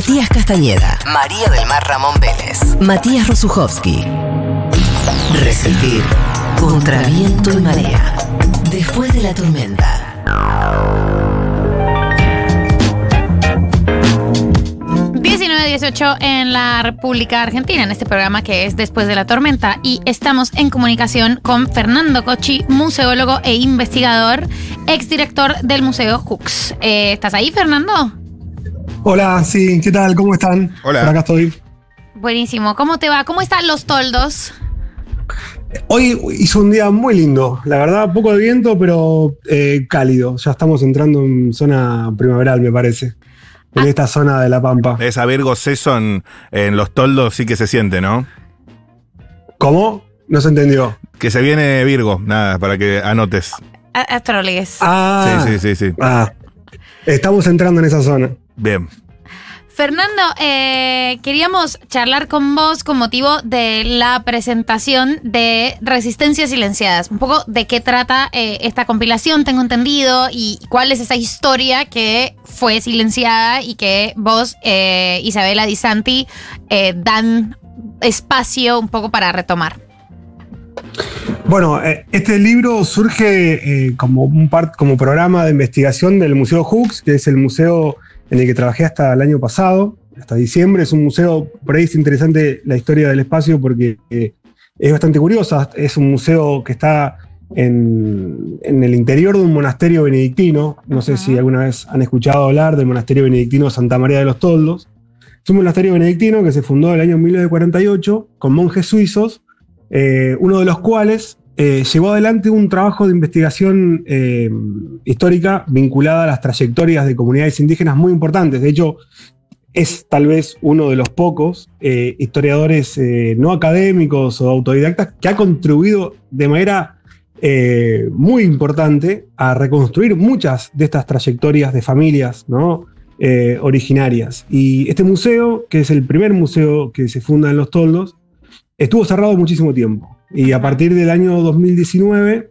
Matías Castañeda, María del Mar Ramón Vélez, Matías Rosuchowski. Resistir contra viento y marea. Después de la tormenta. 19-18 en la República Argentina, en este programa que es Después de la Tormenta. Y estamos en comunicación con Fernando Cochi, museólogo e investigador, exdirector del Museo Hooks. Eh, ¿Estás ahí, Fernando? Hola, sí, ¿qué tal? ¿Cómo están? Hola. Por acá estoy. Buenísimo. ¿Cómo te va? ¿Cómo están los toldos? Hoy hizo un día muy lindo, la verdad, poco de viento, pero eh, cálido. Ya estamos entrando en zona primaveral, me parece. En Ah. esta zona de La Pampa. Esa Virgo Seson en los toldos sí que se siente, ¿no? ¿Cómo? No se entendió. Que se viene Virgo, nada, para que anotes. A- Astrólogos. Ah, Sí, sí, sí, sí. ah. Estamos entrando en esa zona. Bien. Fernando, eh, queríamos charlar con vos con motivo de la presentación de Resistencias Silenciadas. Un poco de qué trata eh, esta compilación, tengo entendido, y cuál es esa historia que fue silenciada y que vos, eh, Isabela Di Santi, eh, dan espacio un poco para retomar. Bueno, eh, este libro surge eh, como un part- como programa de investigación del Museo Hooks, que es el museo en el que trabajé hasta el año pasado, hasta diciembre. Es un museo, por ahí es interesante la historia del espacio porque eh, es bastante curiosa. Es un museo que está en, en el interior de un monasterio benedictino. No sé si alguna vez han escuchado hablar del monasterio benedictino Santa María de los Toldos. Es un monasterio benedictino que se fundó en el año 1948 con monjes suizos, eh, uno de los cuales eh, llevó adelante un trabajo de investigación eh, histórica vinculada a las trayectorias de comunidades indígenas muy importantes. De hecho, es tal vez uno de los pocos eh, historiadores no académicos o autodidactas que ha contribuido de manera muy importante a reconstruir muchas de estas trayectorias de familias ¿no? originarias. Y este museo, que es el primer museo que se funda en Los Toldos, estuvo cerrado muchísimo tiempo. Y a partir del año 2019,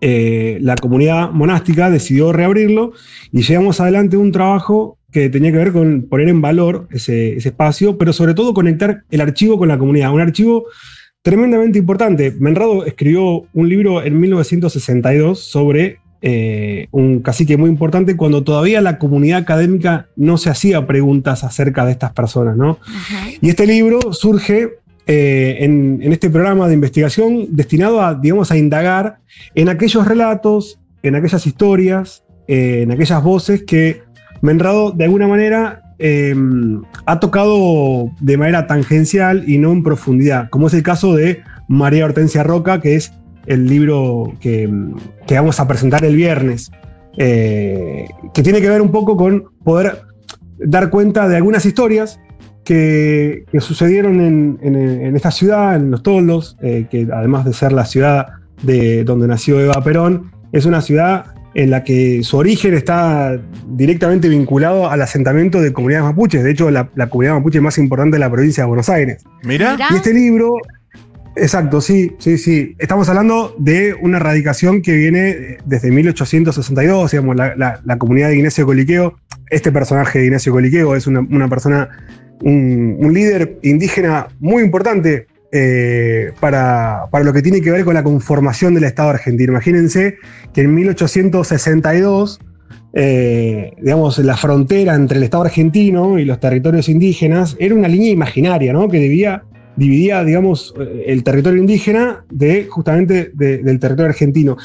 eh, la comunidad monástica decidió reabrirlo y llevamos adelante un trabajo que tenía que ver con poner en valor ese, ese espacio, pero sobre todo conectar el archivo con la comunidad. Un archivo tremendamente importante. Menrado escribió un libro en 1962 sobre eh, un cacique muy importante cuando todavía la comunidad académica no se hacía preguntas acerca de estas personas, ¿no? Y este libro surge eh, en, este programa de investigación destinado a, digamos, a indagar en aquellos relatos, en aquellas historias, eh, en aquellas voces que Menrado de alguna manera eh, ha tocado de manera tangencial y no en profundidad, como es el caso de María Hortensia Roca, que es el libro que, que vamos a presentar el viernes, eh, que tiene que ver un poco con poder dar cuenta de algunas historias que, que sucedieron en, en- en esta ciudad, en Los Toldos, eh, que además de ser la ciudad de donde nació Eva Perón, es una ciudad en la que su origen está directamente vinculado al asentamiento de comunidades mapuches, de hecho la, la comunidad mapuche más importante de la provincia de Buenos Aires. Mira. Mirá. Y este libro, exacto, sí, sí, sí. Estamos hablando de una radicación que viene desde 1862, digamos, la, la- la comunidad de Ignacio Coliqueo. Este personaje de Ignacio Coliqueo es una, una persona, un, líder indígena muy importante eh, para, para lo que tiene que ver con la conformación del Estado argentino. Imagínense que en 1862 eh, digamos, la frontera entre el Estado argentino y los territorios indígenas era una línea imaginaria, ¿no? Que debía, dividía, digamos, eh, el territorio indígena de justamente de- del territorio argentino.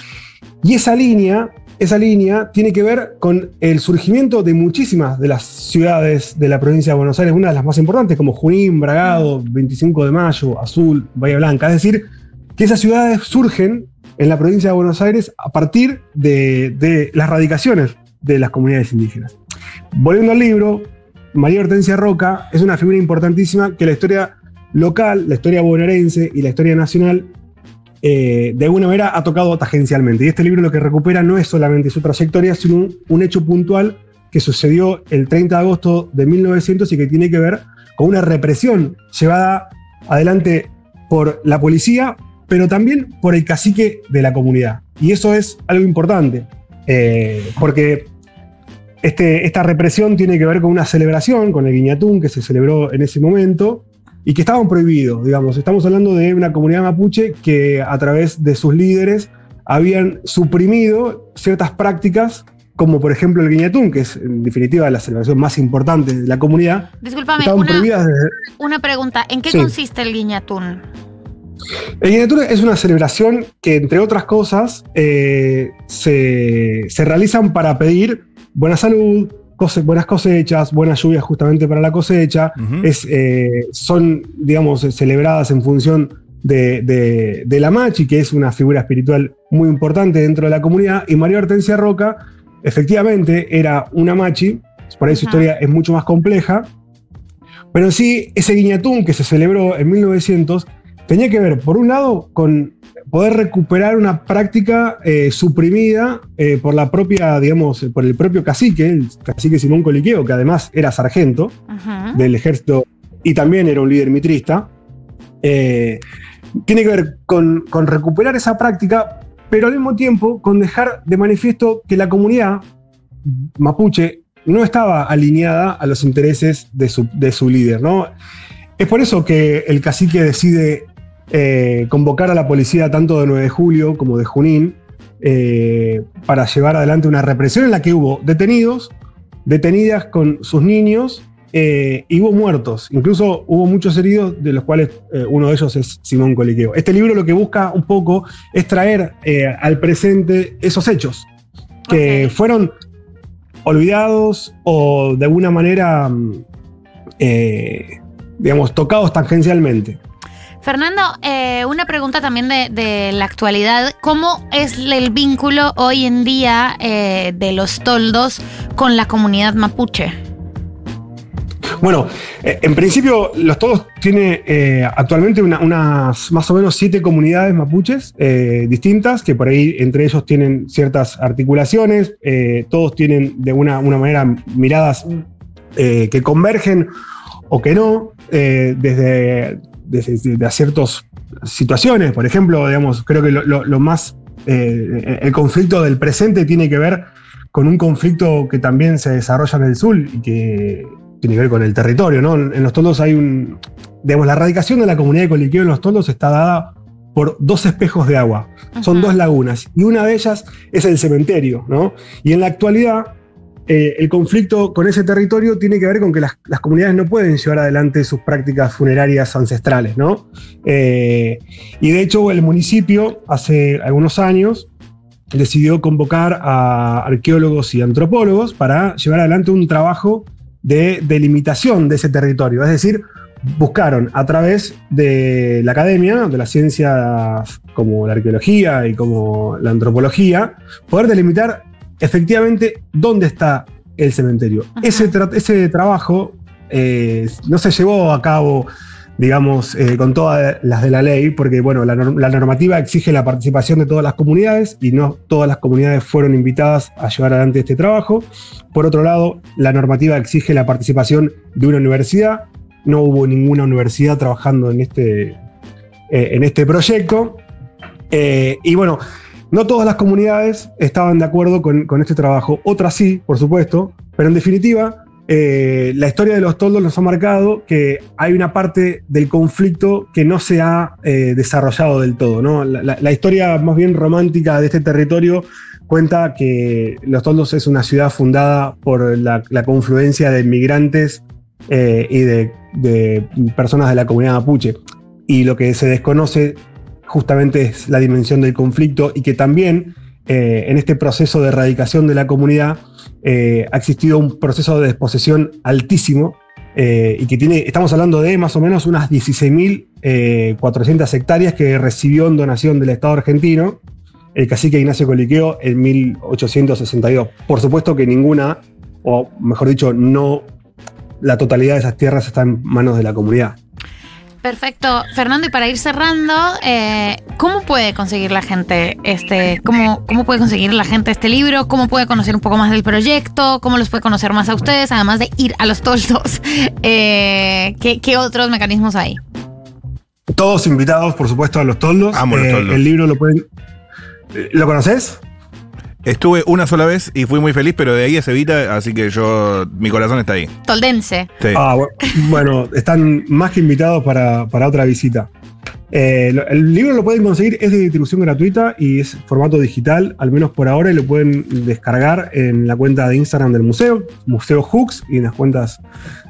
Y esa línea, esa línea tiene que ver con el surgimiento de muchísimas de las ciudades de la provincia de Buenos Aires, una de las más importantes, como Junín, Bragado, 25 de Mayo, Azul, Bahía Blanca. Es decir, que esas ciudades surgen en la provincia de Buenos Aires a partir de, de las radicaciones de las comunidades indígenas. Volviendo al libro, María Hortensia Roca es una figura importantísima que la historia local, la historia bonaerense y la historia nacional eh, de alguna manera ha tocado tangencialmente. Y este libro lo que recupera no es solamente su trayectoria, sino un, hecho puntual que sucedió el 30 de agosto de 1900 y que tiene que ver con una represión llevada adelante por la policía, pero también por el cacique de la comunidad. Y eso es algo importante, eh, porque este, esta represión tiene que ver con una celebración, con el guiñatún que se celebró en ese momento y que estaban prohibidos, digamos. Estamos hablando de una comunidad mapuche que a través de sus líderes habían suprimido ciertas prácticas como por ejemplo el guiñatún, que es en definitiva la celebración más importante de la comunidad. Disculpame, estaban una, prohibidas desde- una pregunta. ¿En qué Sí. consiste el guiñatún? El guiñatún es una celebración que, entre otras cosas, eh, se, se realizan para pedir buena salud, cose- buenas cosechas, buenas lluvias justamente para la cosecha. Es, eh, son, digamos, eh, celebradas en función de, de- de la Machi, que es una figura espiritual muy importante dentro de la comunidad. Y María Hortensia Roca, efectivamente, era una Machi, por ahí su historia es mucho más compleja. Pero sí, ese guiñatún que se celebró en 1900 tenía que ver, por un lado, con poder recuperar una práctica eh, suprimida eh, por la propia, digamos, eh, por el propio cacique, el cacique Simón Coliqueo, que además era sargento del ejército y también era un líder mitrista. Eh, tiene que ver con, con recuperar esa práctica, pero al mismo tiempo con dejar de manifiesto que la comunidad mapuche no estaba alineada a los intereses de su, de su líder. ¿no? Es por eso que el cacique decide eh, convocar a la policía tanto de 9 de julio como de Junín eh, para llevar adelante una represión en la que hubo detenidos, detenidas con sus niños eh, y hubo muertos. Incluso hubo muchos heridos, de los cuales eh, uno de ellos es Simón Coliqueo. Este libro lo que busca un poco es traer al presente esos hechos que fueron olvidados o de alguna manera, mm, digamos, tocados tangencialmente. Fernando, eh, una pregunta también de, de la actualidad. ¿Cómo es el vínculo hoy en día eh, de los toldos con la comunidad mapuche? Bueno, eh, en principio, Los Todos tiene actualmente una- unas más o menos siete comunidades mapuches distintas, que por ahí entre ellos tienen ciertas articulaciones, todos tienen de una, una manera miradas que convergen o que no, desde, desde ciertas situaciones. Por ejemplo, digamos, creo que lo, lo- lo más, eh, el conflicto del presente tiene que ver con un conflicto que también se desarrolla en el sur y que tiene que ver con el territorio, ¿no? En los toldos hay un. Digamos, la erradicación de la comunidad de Coliqueo en los toldos está dada por dos espejos de agua. Son dos lagunas. Y una de ellas es el cementerio, ¿no? Y en la actualidad, eh, el conflicto con ese territorio tiene que ver con que las, comunidades no pueden llevar adelante sus prácticas funerarias ancestrales, ¿no? Eh, y de hecho, el municipio, hace algunos años, decidió convocar a arqueólogos y antropólogos para llevar adelante un trabajo de delimitación de ese territorio. Es decir, buscaron a través de la academia, de las ciencias como la arqueología y como la antropología, poder delimitar efectivamente dónde está el cementerio. Ese, tra- ese trabajo eh, no se llevó a cabo digamos, eh, con todas las de la ley, porque bueno, la, norm- la normativa exige la participación de todas las comunidades y no todas las comunidades fueron invitadas a llevar adelante este trabajo. Por otro lado, la normativa exige la participación de una universidad. No hubo ninguna universidad trabajando en este, eh, en este proyecto. Eh, y bueno, no todas las comunidades estaban de acuerdo con, este trabajo, otras sí, por supuesto, pero en definitiva, eh, la historia de los toldos nos ha marcado que hay una parte del conflicto que no se ha eh, desarrollado del todo. La, historia más bien romántica de este territorio cuenta que Los Toldos es una ciudad fundada por la, confluencia de migrantes eh, y de personas de la comunidad mapuche. Y lo que se desconoce justamente es la dimensión del conflicto y que también eh, en este proceso de erradicación de la comunidad eh, ha existido un proceso de desposesión altísimo eh, y que tiene, estamos hablando de más o menos unas 16.400 hectáreas que recibió en donación del Estado argentino el cacique Ignacio Coliqueo en 1862. Por supuesto que ninguna, o mejor dicho, no la totalidad de esas tierras está en manos de la comunidad. Perfecto. Fernando, y para ir cerrando, eh, ¿cómo puede conseguir la gente este, cómo, cómo puede conseguir la gente este libro? ¿Cómo puede conocer un poco más del proyecto? ¿Cómo los puede conocer más a ustedes? Además de ir a los toldos. Eh, ¿qué, qué otros mecanismos hay? Todos invitados, por supuesto, a los toldos. Amo los Eh, toldos. El libro lo pueden. ¿Lo conoces? Estuve una sola vez y fui muy feliz, pero de ahí es Evita, así que yo, mi corazón está ahí. Toldense. Sí. Ah, bu- bueno, están más que invitados para, para otra visita. Eh, lo- el libro lo pueden conseguir, es de distribución gratuita y es formato digital, al menos por ahora, y lo pueden descargar en la cuenta de Instagram del museo, Museo Hooks, y en las cuentas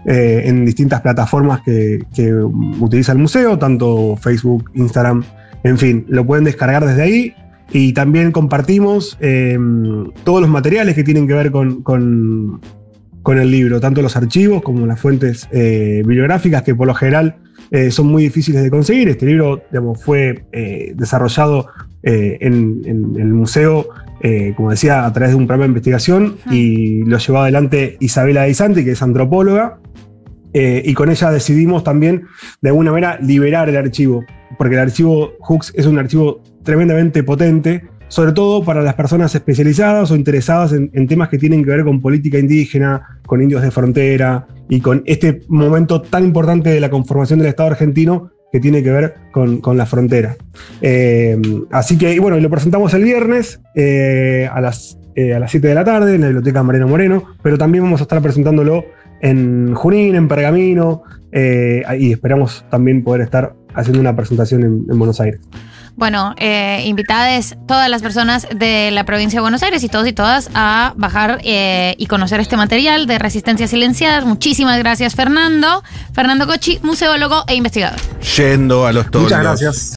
eh, en distintas plataformas que, que utiliza el museo, tanto Facebook, Instagram, en fin, lo pueden descargar desde ahí. Y también compartimos eh, todos los materiales que tienen que ver con, con- con el libro, tanto los archivos como las fuentes eh, bibliográficas, que por lo general eh, son muy difíciles de conseguir. Este libro digamos, fue desarrollado en, en el museo, como decía, a través de un programa de investigación y lo llevó adelante Isabela Disanti, que es antropóloga, y con ella decidimos también, de alguna manera, liberar el archivo, porque el archivo Hooks es un archivo tremendamente potente, sobre todo para las personas especializadas o interesadas en, temas que tienen que ver con política indígena, con indios de frontera y con este momento tan importante de la conformación del Estado argentino que tiene que ver con, con la frontera. Eh, así que, bueno, lo presentamos el viernes eh, a las eh, a las 7 de la tarde en la Biblioteca Mariano Moreno, pero también vamos a estar presentándolo en Junín, en Pergamino, y esperamos también poder estar haciendo una presentación en, en Buenos Aires. Bueno, eh, invitades todas las personas de la provincia de Buenos Aires y todos y todas a bajar eh, y conocer este material de Resistencias Silenciadas. Muchísimas gracias, Fernando. Fernando Cochi, museólogo e investigador. Yendo a los toldos. Muchas gracias.